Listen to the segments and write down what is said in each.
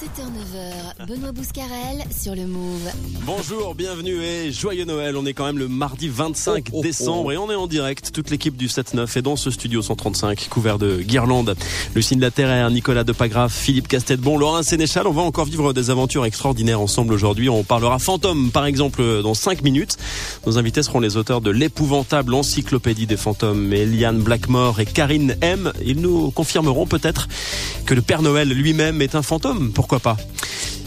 7h-9h, Benoît Bouscarel sur le Move. Bonjour, bienvenue et joyeux Noël. On est quand même le mardi 25 décembre et on est en direct. Toute l'équipe du 7-9 est dans ce studio 135 couvert de guirlandes. Lucine Laterre, Nicolas Depagraf, Philippe Castetbon, Laurent Sénéchal. On va encore vivre des aventures extraordinaires ensemble aujourd'hui. On parlera fantômes par exemple dans 5 minutes. Nos invités seront les auteurs de l'épouvantable encyclopédie des fantômes, Eliane Blackmore et Karine M. Ils nous confirmeront peut-être que le Père Noël lui-même est un fantôme. Pourquoi pas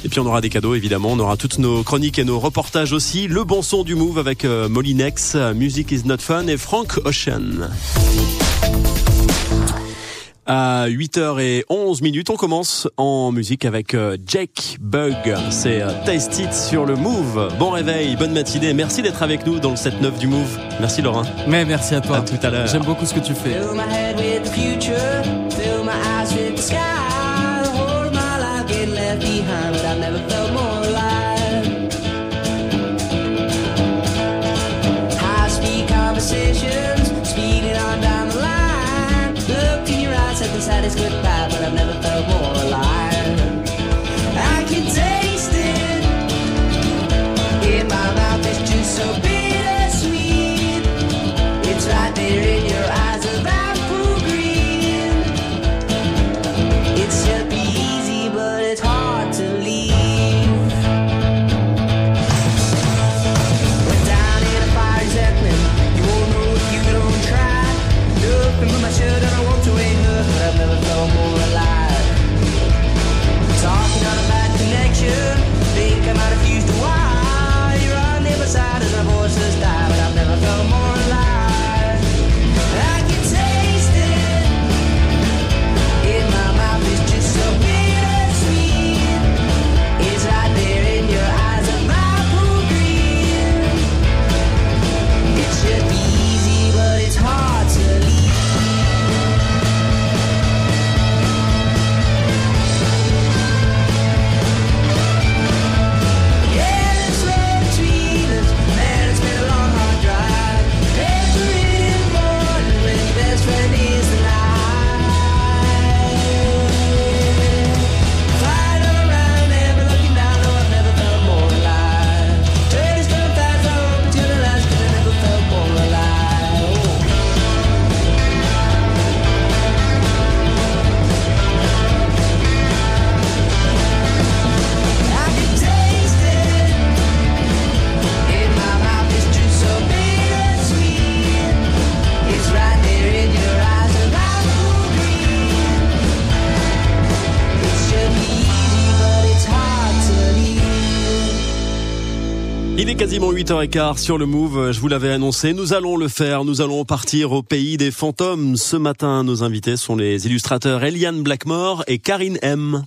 et puis on aura des cadeaux évidemment, on aura toutes nos chroniques et nos reportages aussi. Le bon son du Move avec euh, Molinex, Music is not fun et Frank Ocean. À 8h11 minutes, on commence en musique avec euh, Jake Bug. C'est euh, Taste It sur le Move. Bon réveil, bonne matinée. Merci d'être avec nous dans le 7-9 du Move. Merci Laurent. Mais merci à toi. À tout à l'heure. J'aime beaucoup ce que tu fais. Saddest goodbye, but I've never felt more alive. I can taste it in my mouth, it's just so bittersweet. Il est quasiment 8h15 sur le Move, je vous l'avais annoncé, nous allons le faire, nous allons partir au pays des fantômes. Ce matin, nos invités sont les illustrateurs Eliane Blackmore et Karine M.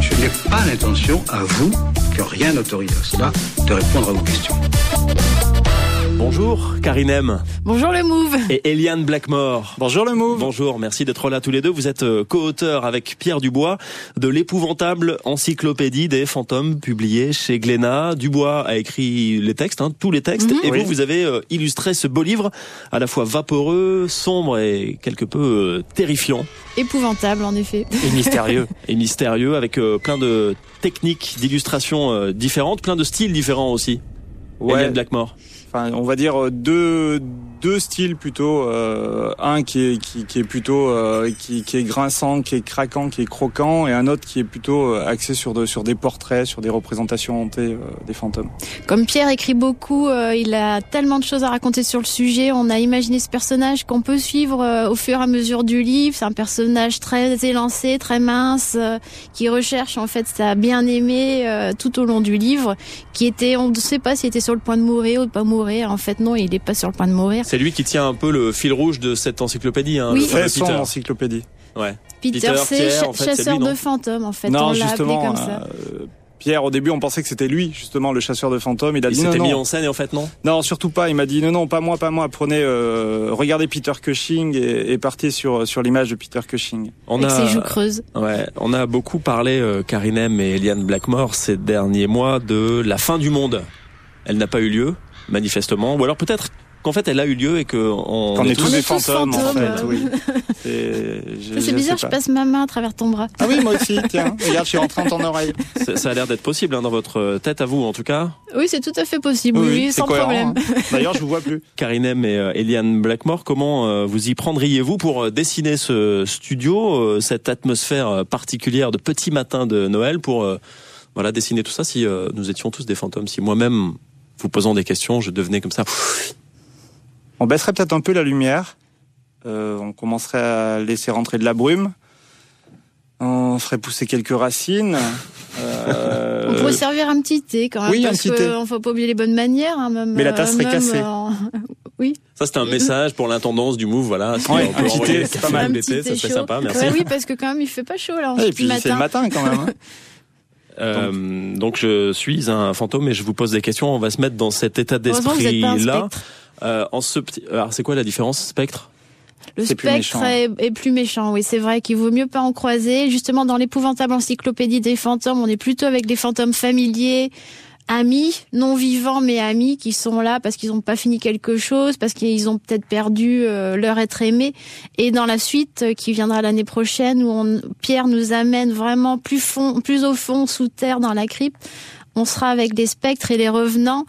Je n'ai pas l'intention, à vous, que rien n'autorise à cela, de répondre à vos questions. Bonjour Karine M Bonjour le Move. et Eliane Blackmore. Bonjour le Move. Bonjour, merci d'être là tous les deux. Vous êtes euh, co-auteur avec Pierre Dubois de l'épouvantable encyclopédie des fantômes publiée chez Glénat. Dubois a écrit les textes, hein, tous les textes, et Oui. vous, vous avez euh, illustré ce beau livre à la fois vaporeux, sombre et quelque peu euh, terrifiant Épouvantable en effet. Et mystérieux. et mystérieux avec plein de techniques d'illustration différentes, plein de styles différents aussi. Ouais. Eliane Blackmore. Enfin, on va dire euh, deux deux styles plutôt. Euh, un qui est qui, est plutôt euh, qui, qui est grinçant, qui est craquant, qui est croquant, et un autre qui est plutôt axé sur de, sur des portraits, sur des représentations hantées des fantômes. Comme Pierre écrit beaucoup, il a tellement de choses à raconter sur le sujet. On a imaginé ce personnage qu'on peut suivre au fur et à mesure du livre. C'est un personnage très élancé, très mince, qui recherche en fait sa bien-aimée tout au long du livre, qui était, on ne sait pas s'il était sur le point de mourir ou de pas mourir. En fait, non, il n'est pas sur le point de mourir. C'est lui qui tient un peu le fil rouge de cette encyclopédie. Hein, Oui. le fameux Fait son Peter. encyclopédie. Ouais. Peter, Peter, c'est en fait, chasseur lui, de fantômes en fait. non, on l'a appelé justement. comme ça. euh, Pierre, au début, on pensait que c'était lui, justement, le chasseur de fantômes. Il a Il dit non, s'était mis non, en scène et en fait non? non, surtout pas. Il m'a dit non, non, pas moi, pas moi. Prenez, euh, regardez Peter Cushing et, et partez sur sur l'image de Peter Cushing. On Avec a, ses joues creuses. ouais, on a beaucoup parlé, euh, Karinem et Eliane Blackmore, ces derniers mois de la fin du monde. Elle n'a pas eu lieu, manifestement. Ou alors peut-être qu'en fait, elle a eu lieu et que on, Qu'on est tous- des est fantômes, en fait, oui. C'est bizarre, sais je pas. passe ma main à travers ton bras. Ah oui, moi aussi, tiens. Regarde, je suis rentré dans ton oreille. ça, ça a l'air d'être possible hein, dans votre tête à vous, en tout cas. Oui, c'est tout à fait possible, oui, sans cohérent, problème. hein. D'ailleurs, je vous vois plus. Karinem et euh, Eliane Blackmore, comment euh, vous y prendriez-vous pour euh, dessiner ce studio, euh, cette atmosphère particulière de petit matin de Noël, pour euh, voilà dessiner tout ça si euh, nous étions tous des fantômes, si moi-même vous posant des questions, je devenais comme ça. On baisserait peut-être un peu la lumière. Euh, on commencerait à laisser rentrer de la brume. On ferait pousser quelques racines. Euh, On pourrait servir un petit thé quand même, oui, un parce petit thé. qu'on faut pas oublier les bonnes manières. hein, même, Mais la tasse serait même, cassée. euh, Ça c'était un message pour l'intendance du Move, voilà. Si Ouais, on peut un petit thé, c'est pas mal. un d'été, petit ça thé serait sympa, merci. Ouais, oui, parce que quand même, il fait pas chaud là en et puis c'est le matin. matin quand même. hein. Euh, donc je suis un fantôme et je vous pose des questions. On va se mettre dans cet état d'esprit là. spectre. Euh, en ce petit, alors c'est quoi la différence, spectre? Le spectre est, est plus méchant, oui, c'est vrai qu'il vaut mieux pas en croiser. Justement, dans l'épouvantable encyclopédie des fantômes, on est plutôt avec des fantômes familiers, amis, non vivants mais amis, qui sont là parce qu'ils n'ont pas fini quelque chose, parce qu'ils ont peut-être perdu euh, leur être aimé. Et dans la suite euh, qui viendra l'année prochaine, où Pierre nous amène vraiment plus fond, plus au fond, sous terre, dans la crypte, on sera avec les spectres et les revenants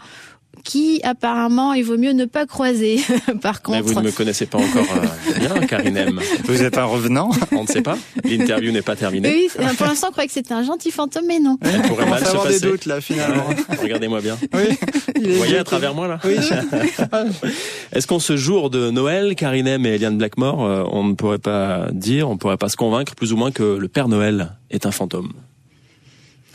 qui apparemment il vaut mieux ne pas croiser par Mais contre vous ne me connaissez pas encore euh, bien, Karinem. Vous êtes un revenant. On ne sait pas. L'interview n'est pas terminée. Oui, pour l'instant, on croyait que c'était un gentil fantôme, mais non. Elle pourrait On mal se avoir passer. des doutes là finalement. Regardez-moi bien. Oui. Il Vous voyez à travers moi là Oui. Est-ce qu'en ce jour de Noël, Karinem et Eliane Blackmore, euh, on ne pourrait pas dire, on ne pourrait pas se convaincre plus ou moins que le Père Noël est un fantôme?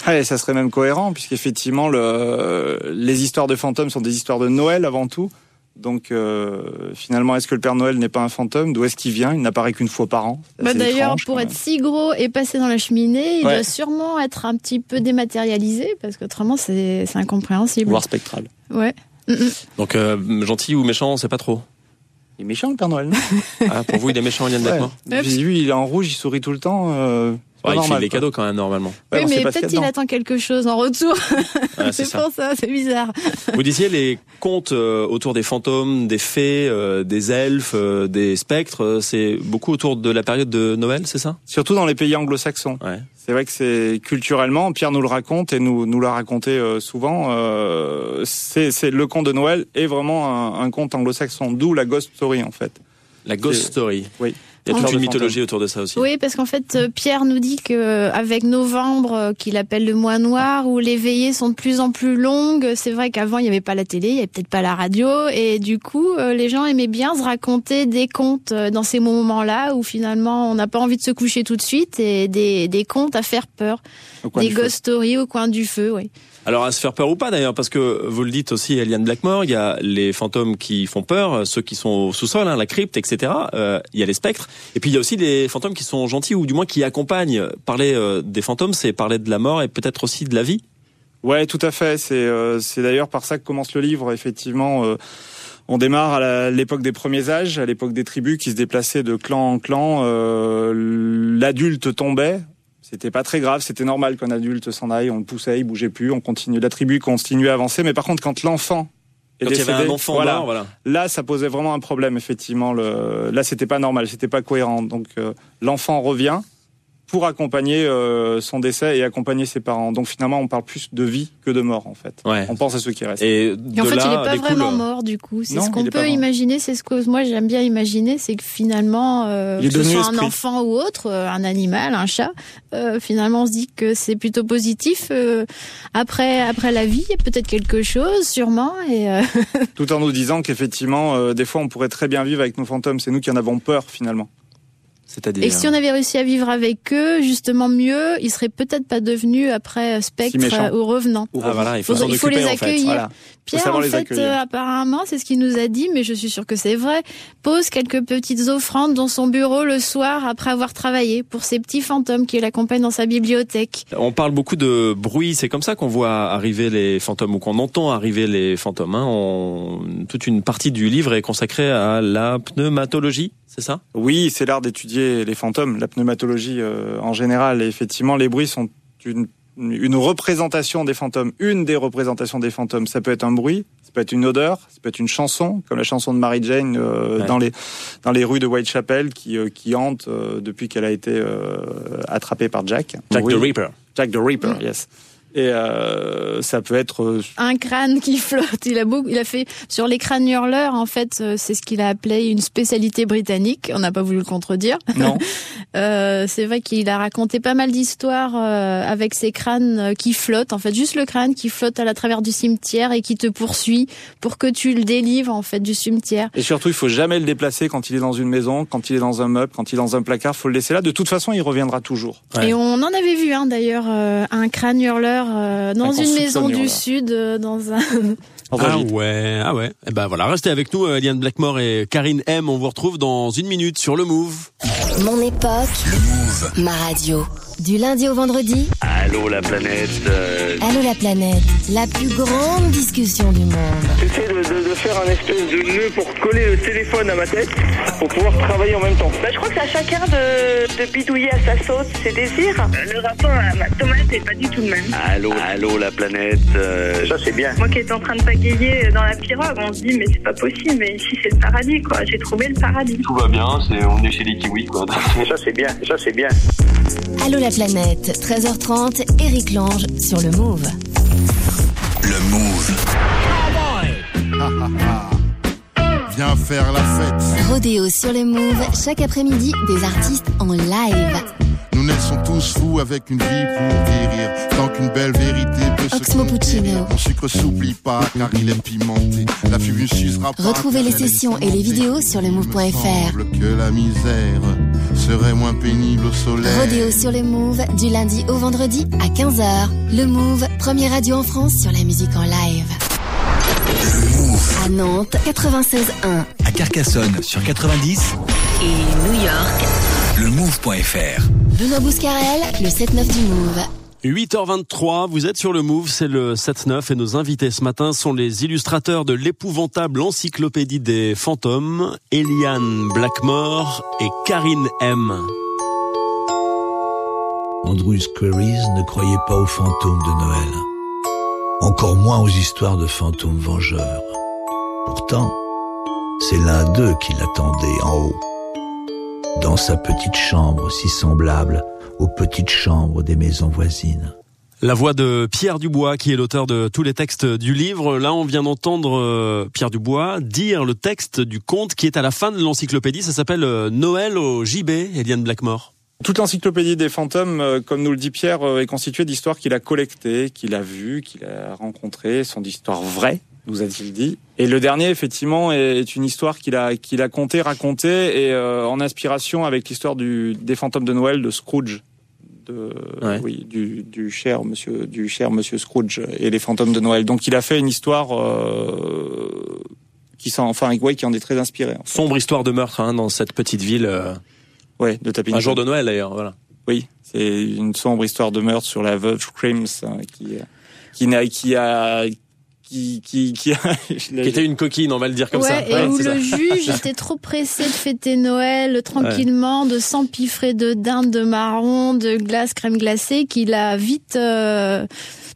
Ouais, ça serait même cohérent, puisqu'effectivement, le, les histoires de fantômes sont des histoires de Noël avant tout. Donc, euh, finalement, est-ce que le Père Noël n'est pas un fantôme? D'où est-ce qu'il vient? Il n'apparaît qu'une fois par an. Bah, D'ailleurs, pour être si gros et passer dans la cheminée, il Ouais. doit sûrement être un petit peu dématérialisé, parce qu'autrement, c'est c'est incompréhensible. Voire spectral. Ouais. Mm, mm. Donc euh, gentil ou méchant, on sait pas trop. Il est méchant, le Père Noël, Ah, pour vous, il est méchant, Blackmore Ouais. Vu, il est en rouge, il sourit tout le temps. Euh, Ouais, Il file normal, des quoi. cadeaux quand même normalement. Oui, mais peut-être il attend quelque chose en retour. Ah, c'est pour ça, c'est bizarre. Vous disiez les contes euh, autour des fantômes, des fées, euh, des elfes, euh, des spectres, c'est beaucoup autour de la période de Noël, c'est ça? Surtout dans les pays anglo-saxons. Ouais. C'est vrai que c'est culturellement, Pierre nous le raconte et nous nous l'a raconté euh, souvent. Euh, c'est c'est le conte de Noël est vraiment un, un conte anglo-saxon, d'où la ghost story en fait. La ghost story. Oui. Il y a toute fait- une mythologie autour de ça aussi. Oui, parce qu'en fait, euh, Pierre nous dit que avec novembre, euh, qu'il appelle le mois noir, où les veillées sont de plus en plus longues. C'est vrai qu'avant, il n'y avait pas la télé, il n'y avait peut-être pas la radio, et du coup, euh, les gens aimaient bien se raconter des contes euh, dans ces moments-là où finalement, on n'a pas envie de se coucher tout de suite, et des, des contes à faire peur, des ghost stories au coin du feu, oui. Alors à se faire peur ou pas d'ailleurs, parce que vous le dites aussi, Eliane Blackmore, il y a les fantômes qui font peur, ceux qui sont au sous-sol, hein, la crypte, etc. Euh, il y a les spectres, et puis il y a aussi les fantômes qui sont gentils ou du moins qui accompagnent. Parler euh, des fantômes, c'est parler de la mort et peut-être aussi de la vie. Ouais, tout à fait. C'est euh, d'ailleurs par ça que commence le livre. Effectivement, euh, on démarre à l'époque des premiers âges, à l'époque des tribus qui se déplaçaient de clan en clan. Euh, L'adulte tombait. C'était pas très grave, c'était normal qu'un adulte s'en aille, on le poussait, il bougeait plus, on continue, la tribu continuait à avancer. Mais par contre, quand l'enfant Quand il y avait décédé, un enfant voilà, mort, voilà. là, ça posait vraiment un problème. Effectivement, le... là, c'était pas normal, c'était pas cohérent. Donc, euh, l'enfant revient pour accompagner euh, son décès et accompagner ses parents. Donc, finalement, on parle plus de vie que de mort, en fait. Ouais. On pense à ceux qui restent. Et, de Et en fait, là, il n'est pas vraiment mort du coup. C'est ce qu'on peut imaginer. C'est ce que moi j'aime bien imaginer, c'est que finalement, euh, que ce soit un enfant ou autre, euh, un animal, un chat, euh, finalement on se dit que c'est plutôt positif. euh, après, après la vie, il y a peut-être quelque chose, sûrement. Et euh, Tout en nous disant qu'effectivement, euh, des fois, on pourrait très bien vivre avec nos fantômes. C'est nous qui en avons peur, finalement. C'est-à-dire. et que si on avait réussi à vivre avec eux, justement mieux, ils seraient peut-être pas devenus après euh, spectre euh, ou revenant. Ah voilà, il faut Faudrait- s'en il faut occuper les en fait. accueillir. Voilà. Pierre, en fait, euh, apparemment, c'est ce qu'il nous a dit, mais je suis sûre que c'est vrai, pose quelques petites offrandes dans son bureau le soir après avoir travaillé pour ces petits fantômes qui l'accompagnent dans sa bibliothèque. On parle beaucoup de bruit, c'est comme ça qu'on voit arriver les fantômes ou qu'on entend arriver les fantômes. Hein. On- Toute une partie du livre est consacrée à la pneumatologie, c'est ça? Oui, c'est l'art d'étudier les fantômes, la pneumatologie euh, en général. Et effectivement, les bruits sont une, une représentation des fantômes. Une des représentations des fantômes, ça peut être un bruit peut être une odeur, ça peut être une chanson, comme la chanson de Mary Jane euh, Ouais. dans les dans les rues de Whitechapel qui euh, qui hante depuis qu'elle a été attrapée par Jack. Jack Oui, the Reaper. Jack the Ripper, yes. Et euh, ça peut être euh, un crâne qui flotte. Il a beaucoup, il a fait sur les crânes hurleurs. En fait, euh, c'est ce qu'il a appelé une spécialité britannique. On n'a pas voulu le contredire. non. Euh, c'est vrai qu'il a raconté pas mal d'histoires euh, avec ces crânes qui flottent. En fait, juste le crâne qui flotte à la travers du cimetière et qui te poursuit pour que tu le délivres en fait du cimetière. Et surtout, il faut jamais le déplacer quand il est dans une maison, quand il est dans un meuble, quand il est dans un placard. Faut le laisser là. De toute façon, il reviendra toujours. Ouais. Et on en avait vu hein, d'ailleurs euh, un crâne hurleur euh, dans une maison du hurleur. sud, euh, dans un Ah ouais, ah ouais. Eh ben voilà, restez avec nous, euh, Eliane Blackmore et Karine M. On vous retrouve dans une minute sur le Move. Mon époque, ma radio. Du lundi au vendredi, Allô la planète euh, Allô la planète, la plus grande discussion du monde. J'essaie de, de- de faire un espèce de nœud pour coller le téléphone à ma tête pour pouvoir travailler en même temps. Bah, je crois que c'est à chacun de, de bidouiller à sa sauce ses désirs. Le rapport à ma tomate est pas du tout le même. Allô, allô la planète euh, Ça c'est bien. Moi qui étais en train de pagayer dans la pirogue, on se dit mais c'est pas possible, mais ici c'est le paradis quoi. J'ai trouvé le paradis. Tout va bien, c'est, on est chez les kiwis quoi. ça c'est bien, ça c'est bien. Allô la planète, 13h30, Eric Lange sur le Move. Le Move. Viens faire la fête. Rodéo sur le Move, chaque après-midi, des artistes en live. Nous naissons tous fous avec une vie pour guérir. Tant qu'une belle vérité peut se Oxmo Puccino. conquérir. Mon sucre s'oublie pas car il est pimenté. La fumée s'usera pas. Retrouvez les sessions et les vidéos sur le move.fr. que la misère serait moins pénible au soleil. Rodéo sur le Move, du lundi au vendredi à 15h. Le Move, première radio en France sur la musique en live. À Nantes, 96.1. À Carcassonne sur 90, Et New York, le move.fr. Benoît Bouscarel, le 7-9 du Move. 8h23, vous êtes sur le Move, c'est le 7-9 et nos invités ce matin sont les illustrateurs de l'épouvantable encyclopédie des fantômes, Eliane Blackmore et Karine M. Andrew Squaries ne croyait pas aux fantômes de Noël. Encore moins aux histoires de fantômes vengeurs. Pourtant, c'est l'un d'eux qui l'attendait en haut. Dans sa petite chambre si semblable aux petites chambres des maisons voisines. La voix de Pierre Dubois, qui est l'auteur de tous les textes du livre. Là, on vient d'entendre euh, Pierre Dubois dire le texte du conte qui est à la fin de l'encyclopédie. Ça s'appelle euh, Noël au JB, Eliane Blackmore. Toute l'encyclopédie des fantômes, euh, comme nous le dit Pierre, est constituée d'histoires qu'il a collectées, qu'il a vues, qu'il a rencontrées, sont d'histoires vraies, nous a-t-il dit. Et le dernier, effectivement, est une histoire qu'il a qu'il a contée, racontée, et euh, en inspiration avec l'histoire du des fantômes de Noël de Scrooge, de Ouais. oui du, du cher monsieur du cher monsieur Scrooge et les fantômes de Noël. Donc il a fait une histoire euh, qui s'en enfin ouais, qui en est très inspirée. en fait. Sombre histoire de meurtre hein, dans cette petite ville. euh, Ouais, de Tapping un jour de Noël d'ailleurs, voilà. Oui, c'est une sombre histoire de meurtre sur la veuve Crims hein, qui qui n'a qui a qui qui qui a Qui était une coquine, on va le dire comme ouais, ça. et Ouais, où le ça. juge était trop pressé de fêter Noël tranquillement, de s'empiffrer de dinde, de marron, de glace, crème glacée, qu'il a vite euh,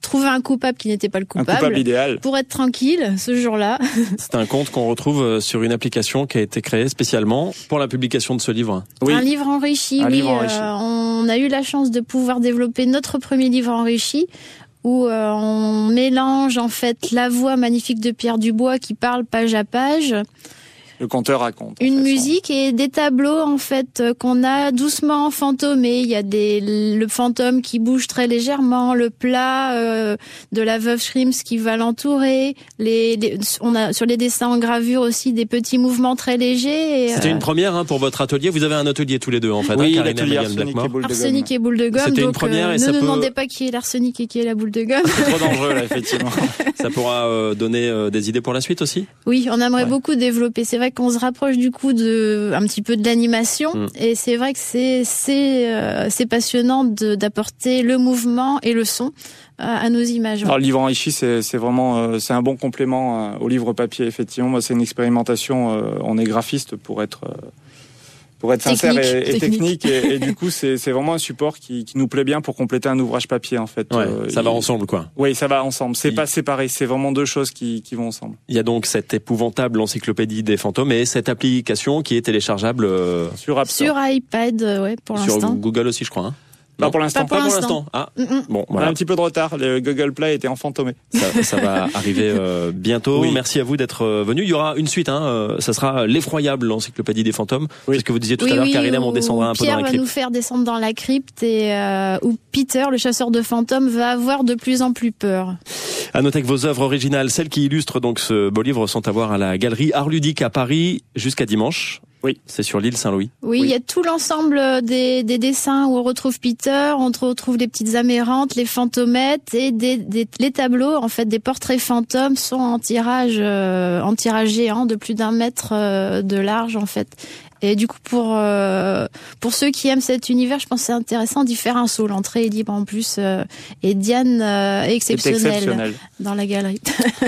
trouvé un coupable qui n'était pas le un coupable. coupable idéal. Pour être tranquille ce jour-là. C'est un conte qu'on retrouve euh, sur une application qui a été créée spécialement pour la publication de ce livre. Oui. Un livre enrichi, Un oui. livre enrichi. euh, on a eu la chance de pouvoir développer notre premier livre enrichi où euh, on mélange en fait la voix magnifique de Pierre Dubois qui parle page à page, Le conteur raconte. en une fait, musique et des tableaux en fait euh, qu'on a doucement fantomés. Il y a des le fantôme qui bouge très légèrement, le plat euh, de la veuve Schrims qui va l'entourer. Les, les- on a sur les dessins en gravure aussi des petits mouvements très légers. et, C'était euh, une première hein, pour votre atelier. Vous avez un atelier tous les deux en fait. Oui, hein, l'atelier arsenic et Blackmore. boule de gomme. Arsenic et boule de gomme. C'était une première euh, et ne ça nous peut- demandez pas qui est l'arsenic et qui est la boule de gomme. C'est trop dangereux là, effectivement. Ça pourra euh, donner euh, des idées pour la suite aussi? Oui, on aimerait Ouais. beaucoup développer. C'est vrai qu'on se rapproche du coup de un petit peu de l'animation Mm. et c'est vrai que c'est c'est euh, c'est passionnant d'apporter le mouvement et le son euh, à nos images. Alors le livre enrichi, c'est c'est vraiment euh, c'est un bon complément au livre papier. Effectivement, moi c'est une expérimentation. on est graphiste pour être euh, pour être sincère Technique, et, et technique. technique. Et, et du coup, c'est vraiment un support qui, qui nous plaît bien pour compléter un ouvrage papier en fait. Ouais, Euh, ça va ensemble, quoi. Oui, ça va ensemble. C'est Il- pas séparé. C'est vraiment deux choses qui, qui vont ensemble. Il y a donc cette épouvantable encyclopédie des fantômes et cette application qui est téléchargeable euh, Sur App Store. Sur iPad, ouais, pour sur l'instant. Google aussi, je crois. hein. Pas Non pour l'instant. Pas pour Pas pour l'instant. Ah, Mm, mm. bon, On a voilà. un petit peu de retard. Le Google Play était enfantomé. Ça, ça va arriver euh, bientôt. Oui. Merci à vous d'être euh, venu. Il y aura une suite. Hein, euh, ça sera l'effroyable l'encyclopédie des fantômes. Oui. C'est ce que vous disiez tout Oui, à l'heure, oui, Karina, on descendra un peu dans la va crypte. nous faire descendre dans la crypte et euh, où Peter, le chasseur de fantômes, va avoir de plus en plus peur. À noter que vos œuvres originales, celles qui illustrent donc ce beau livre, sont à voir à la galerie Art Ludique à Paris jusqu'à dimanche. Oui. C'est sur l'île Saint-Louis. Oui, il y a tout l'ensemble des, des dessins où on retrouve Peter, on retrouve les petites amérantes, les fantômettes et des, des- les tableaux, en fait, des portraits fantômes sont en tirage, euh, en tirage géant de plus d'un mètre euh, de large, en fait. Et du coup, pour euh, pour ceux qui aiment cet univers, je pense que c'est intéressant d'y faire un saut. L'entrée est libre en plus. euh, et Diane euh, est exceptionnelle exceptionnel. dans la galerie.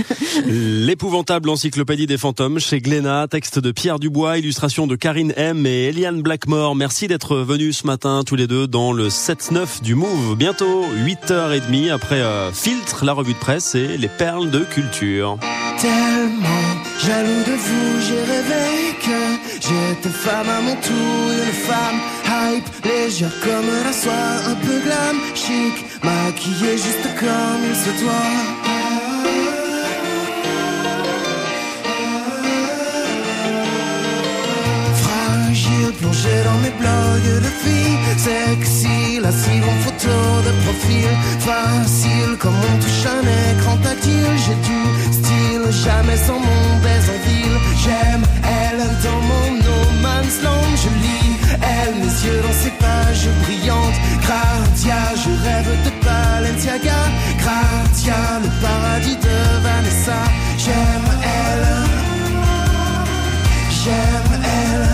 L'épouvantable encyclopédie des fantômes chez Glénat, texte de Pierre Dubois, illustration de Karine M et Eliane Blackmore. Merci d'être venus ce matin tous les deux dans le 7-9 du Move. Bientôt 8h30 après euh, Filtre, la revue de presse et les perles de culture. Tellement jaloux de vous, j'ai rêvé j'étais femme à mon tour, une femme hype, légère comme la soie, un peu glam, chic, maquillée juste comme il se doit. Fragile, plongé dans mes blogs de filles, sexy, lascive en photo de profil, facile comme on touche un écran tactile, j'ai du style, jamais sans mon en ville, j'aime dans mon no man's land, je lis elle, mes yeux dans ses pages brillantes, Gratia, je rêve de Balenciaga, Gratia, le paradis de Vanessa, j'aime elle, j'aime elle.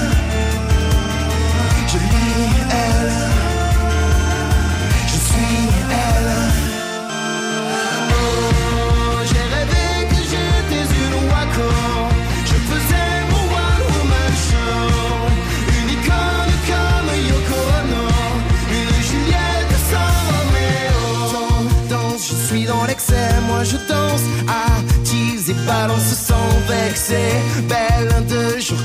Sans vexer. Belle de jour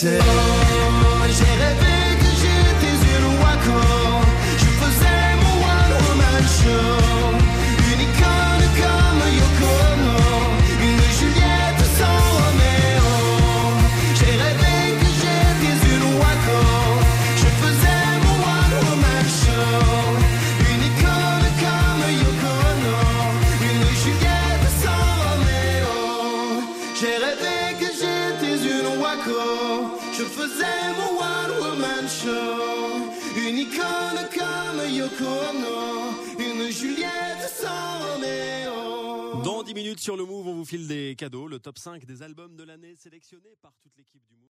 j'étais Dans 10 minutes sur le top 5 des albums de l'année sélectionnés par toute l'équipe du Move.